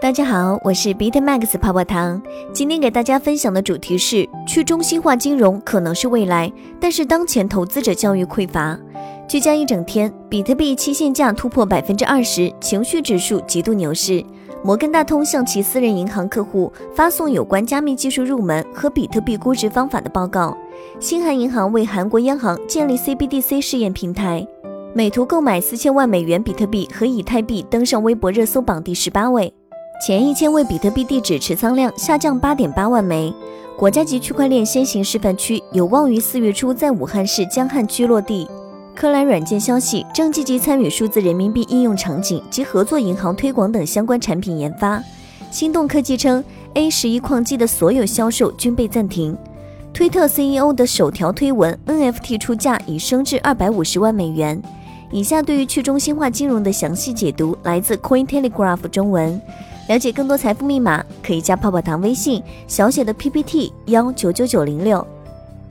大家好，我是 BitMax 泡泡糖。今天给大家分享的主题是去中心化金融可能是未来，但是当前投资者教育匮乏。居家一整天，比特币期限价突破百分之二十，情绪指数极度牛市。摩根大通向其私人银行客户发送有关加密技术入门和比特币估值方法的报告。新韩银行为韩国央行建立 CBDC 试验平台。美图购买四千万美元比特币和以太币登上微博热搜榜第十八位。前一千位比特币地址持仓量下降八点八万枚，国家级区块链先行示范区有望于四月初在武汉市江汉区落地。科莱软件消息正积极参与数字人民币应用场景及合作银行推广等相关产品研发。心动科技称，A 十一矿机的所有销售均被暂停。推特 CEO 的首条推文 NFT 出价已升至二百五十万美元。以下对于去中心化金融的详细解读来自 Coin Telegraph 中文。了解更多财富密码，可以加泡泡糖微信小写的 PPT 幺九九九零六。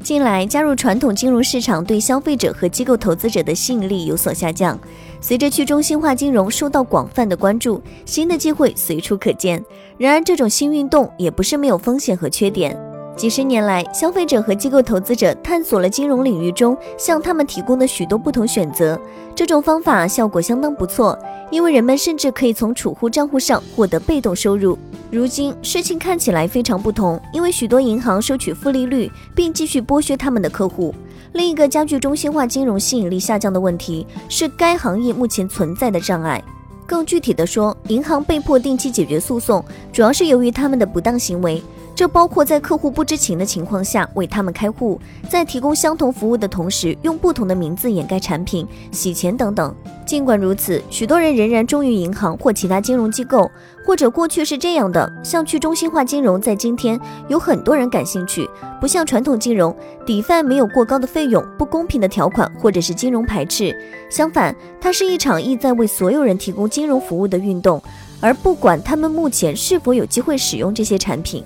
近来加入传统金融市场对消费者和机构投资者的吸引力有所下降。随着去中心化金融受到广泛的关注，新的机会随处可见。然而，这种新运动也不是没有风险和缺点。几十年来，消费者和机构投资者探索了金融领域中向他们提供的许多不同选择。这种方法效果相当不错。因为人们甚至可以从储户账户上获得被动收入。如今事情看起来非常不同，因为许多银行收取负利率，并继续剥削他们的客户。另一个加剧中心化金融吸引力下降的问题是该行业目前存在的障碍。更具体的说，银行被迫定期解决诉讼，主要是由于他们的不当行为。这包括在客户不知情的情况下为他们开户，在提供相同服务的同时用不同的名字掩盖产品、洗钱等等。尽管如此，许多人仍然忠于银行或其他金融机构，或者过去是这样的。像去中心化金融，在今天有很多人感兴趣。不像传统金融，DeFi 没有过高的费用、不公平的条款或者是金融排斥。相反，它是一场意在为所有人提供金融服务的运动，而不管他们目前是否有机会使用这些产品。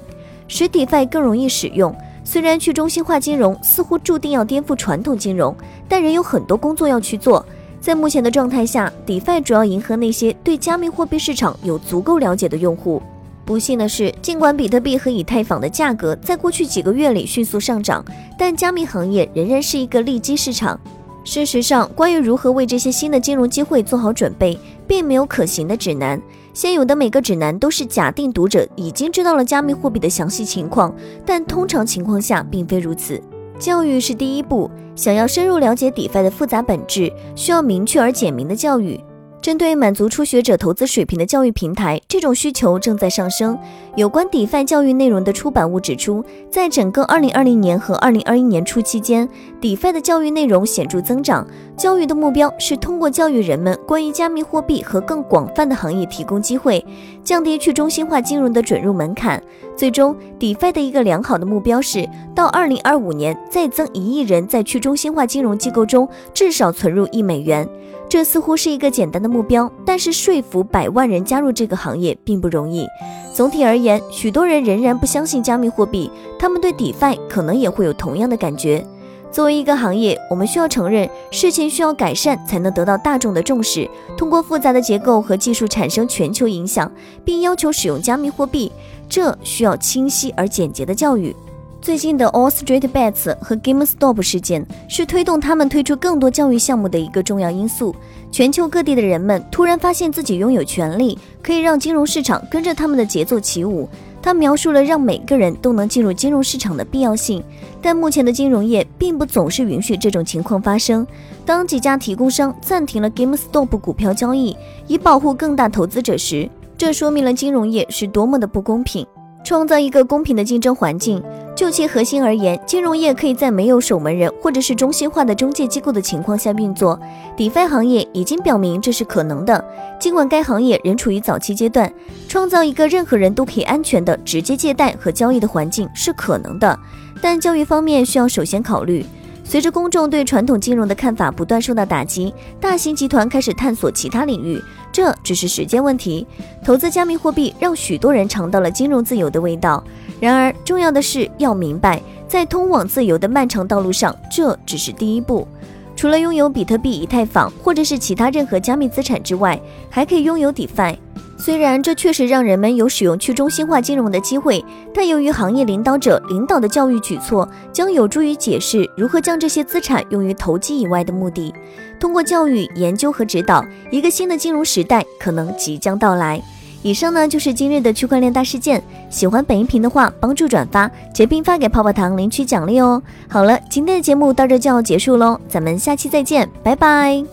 使 DeFi 更容易使用。虽然去中心化金融似乎注定要颠覆传统金融，但仍有很多工作要去做。在目前的状态下，DeFi 主要迎合那些对加密货币市场有足够了解的用户。不幸的是，尽管比特币和以太坊的价格在过去几个月里迅速上涨，但加密行业仍然是一个利基市场。事实上，关于如何为这些新的金融机会做好准备，并没有可行的指南。现有的每个指南都是假定读者已经知道了加密货币的详细情况，但通常情况下并非如此。教育是第一步，想要深入了解 DeFi 的复杂本质，需要明确而简明的教育。针对满足初学者投资水平的教育平台，这种需求正在上升。有关 DeFi 教育内容的出版物指出，在整个2020年和2021年初期间，DeFi 的教育内容显著增长。教育的目标是通过教育人们关于加密货币和更广泛的行业提供机会，降低去中心化金融的准入门槛。最终，DeFi 的一个良好的目标是到2025年再增一亿人在去中心化金融机构中至少存入一美元。这似乎是一个简单的目标，但是说服百万人加入这个行业并不容易。总体而言言，许多人仍然不相信加密货币，他们对 DeFi 可能也会有同样的感觉。作为一个行业，我们需要承认事情需要改善才能得到大众的重视。通过复杂的结构和技术产生全球影响，并要求使用加密货币，这需要清晰而简洁的教育。最近的 All Street Bets 和 GameStop 事件是推动他们推出更多教育项目的一个重要因素。全球各地的人们突然发现自己拥有权利，可以让金融市场跟着他们的节奏起舞。他描述了让每个人都能进入金融市场的必要性，但目前的金融业并不总是允许这种情况发生。当几家提供商暂停了 GameStop 股票交易，以保护更大投资者时，这说明了金融业是多么的不公平。创造一个公平的竞争环境。就其核心而言，金融业可以在没有守门人或者是中心化的中介机构的情况下运作。DeFi 行业已经表明这是可能的，尽管该行业仍处于早期阶段。创造一个任何人都可以安全的直接借贷和交易的环境是可能的，但教育方面需要首先考虑。随着公众对传统金融的看法不断受到打击，大型集团开始探索其他领域，这只是时间问题。投资加密货币让许多人尝到了金融自由的味道。然而，重要的是要明白，在通往自由的漫长道路上，这只是第一步。除了拥有比特币、以太坊或者是其他任何加密资产之外，还可以拥有 DeFi。虽然这确实让人们有使用去中心化金融的机会，但由于行业领导者领导的教育举措，将有助于解释如何将这些资产用于投机以外的目的。通过教育、研究和指导，一个新的金融时代可能即将到来。以上呢就是今日的区块链大事件。喜欢本音频的话，帮助转发，截屏发给泡泡糖领取奖励哦。好了，今天的节目到这就要结束喽，咱们下期再见，拜拜。